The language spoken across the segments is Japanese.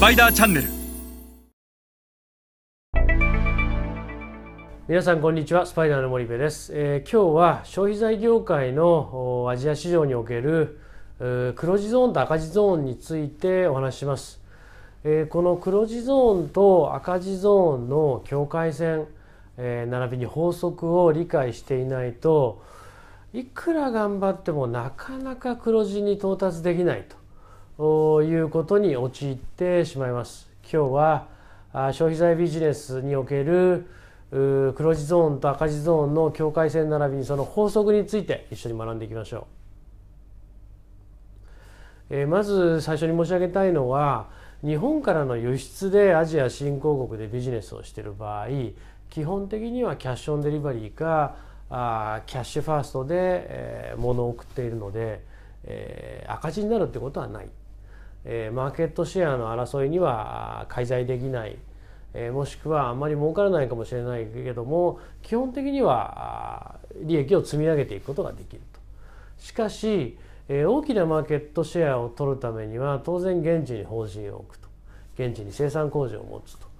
パイダーチャンネル。皆さんこんにちは。スパイダーの森部です、えー、今日は消費財業界のアジア市場における黒字ゾーンと赤字ゾーンについてお話しします、えー、この黒字ゾーンと赤字ゾーンの境界線、えー、並びに法則を理解していないといくら頑張ってもなかなか黒字に到達できないと。いうことに陥ってしまいます。今日は消費財ビジネスにおける黒字ゾーンと赤字ゾーンの境界線並びにその法則について一緒に学んでいきましょう。えまず最初に申し上げたいのは日本からの輸出でアジア新興国でビジネスをしている場合基本的にはキャッシュオンデリバリーかあキャッシュファーストで、えー、物を送っているので、えー、赤字になるってことはない、え、マーケットシェアの争いには介在できない、え、もしくはあんまり儲からないかもしれないけれども基本的には利益を積み上げていくことができると。しかし、え、大きなマーケットシェアを取るためには当然現地に法人を置くと。現地に生産工場を持つと。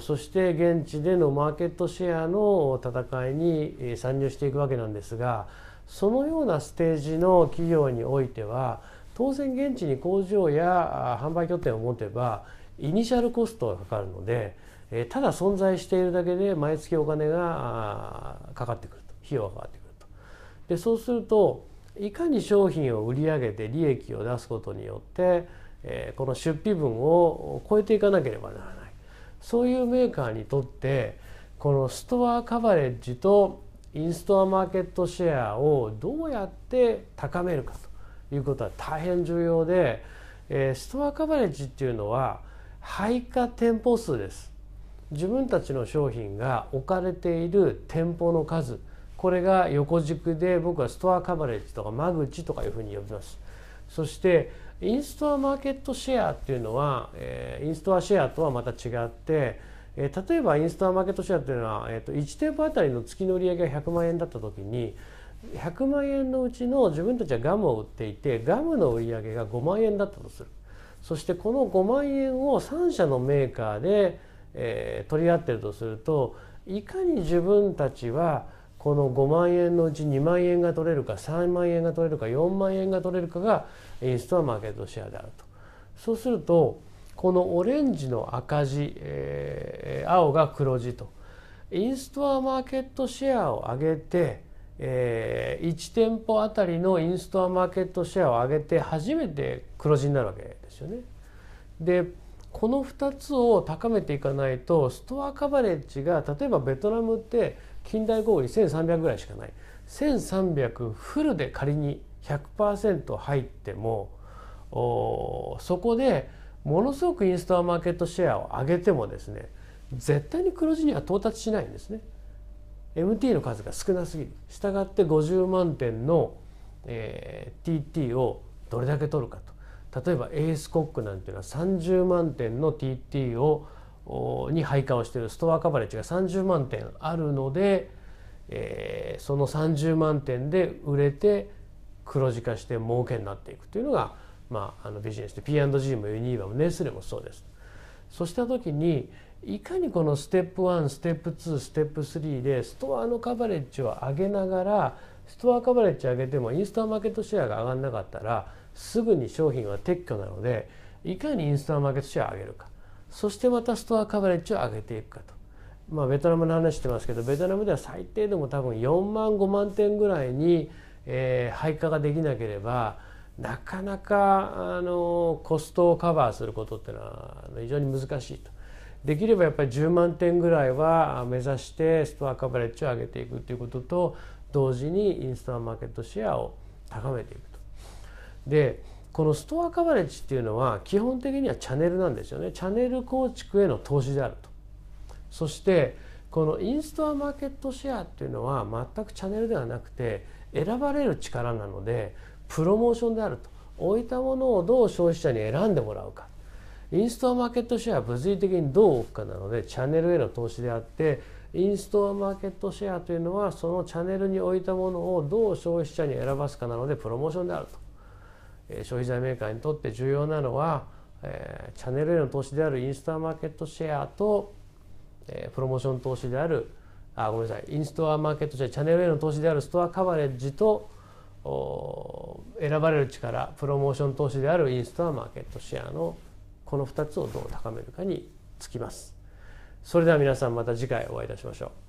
そして現地でのマーケットシェアの戦いに参入していくわけなんですがそのようなステージの企業においては当然現地に工場や販売拠点を持てばイニシャルコストがかかるのでただ存在しているだけで毎月お金がかかってくると費用がかかってくると。でそうするといかに商品を売り上げて利益を出すことによってこの出費分を超えていかなければならない。そういうメーカーにとってこのストアカバレッジとインストアマーケットシェアをどうやって高めるかということは大変重要で、えストアカバレッジっていうのは配下店舗数です。自分たちの商品が置かれている店舗の数。これが横軸で僕はストアカバレッジとか間口とかいうふうに呼びます。そしてインストアマーケットシェアっていうのは、えー、インストアシェアとはまた違って、えー、例えばインストアマーケットシェアっていうのは、えーと、1店舗あたりの月の売り上げが100万円だった時に100万円のうちの自分たちはガムを売っていてガムの売り上げが5万円だったとする。そしてこの5万円を3社のメーカーで、えー、取り合ってるとするといかに自分たちはこの5万円のうち2万円が取れるか3万円が取れるか4万円が取れるかがインストアマーケットシェアであると。そうするとこのオレンジの赤字、えー、青が黒字と。インストアマーケットシェアを上げて、えー、1店舗あたりのインストアマーケットシェアを上げて初めて黒字になるわけですよね。でこの2つを高めていかないとストアカバレッジが例えばベトナムって近代小売1300ぐらいしかない1300フルで仮に100%入ってもそこでものすごくインストアマーケットシェアを上げてもですね絶対に黒字には到達しないんですね。MT の数が少なすぎる。したがって50万点の、えー、TT をどれだけ取るかと。例えばエースコックなんていうのは30万点の TT をに配下をしているストアカバレッジが30万点あるので、えー、その30万点で売れて黒字化して儲けになっていくというのが、まあ、あのビジネスで P&G もユニーバもネスレもそうです。そうした時にいかにこのステップ1ステップ2ステップ3でストアのカバレッジを上げながらストアカバレッジ上げてもインストアマーケットシェアが上がらなかったらすぐに商品は撤去なのでいかにインストアマーケットシェアを上げるかそしてまたストアカバレッジを上げていくかと。まあ、ベトナムの話してますけどベトナムでは最低でも多分4万5万点ぐらいにえー、配下ができなければなかなかあのコストをカバーすることっていうのは非常に難しいと。できればやっぱり10万点ぐらいは目指してストアカバレッジを上げていくということと同時にインストアマーケットシェアを高めていくと。でこのストアカバレッジっていうのは基本的にはチャンネルなんですよねチャンネル構築への投資であると。そしてこのインストアマーケットシェアっていうのは全くチャンネルではなくて選ばれる力なのでプロモーションであると。置いたものをどう消費者に選んでもらうか。インストアマーケットシェアは物理的にどう置くかなのでチャンネルへの投資であってインストアマーケットシェアというのはそのチャンネルに置いたものをどう消費者に選ばすかなのでプロモーションであると。消費財メーカーにとって重要なのはえー、チャンネルへの投資であるインストアマーケットシェアと、えー、プロモーション投資であるあごめんなさい。インストアマーケットシェアチャンネルへの投資であるストアカバレッジと選ばれる力プロモーション投資であるインストアマーケットシェアのこの2つをどう高めるかにつきます。それでは皆さんまた次回お会いいたしましょう。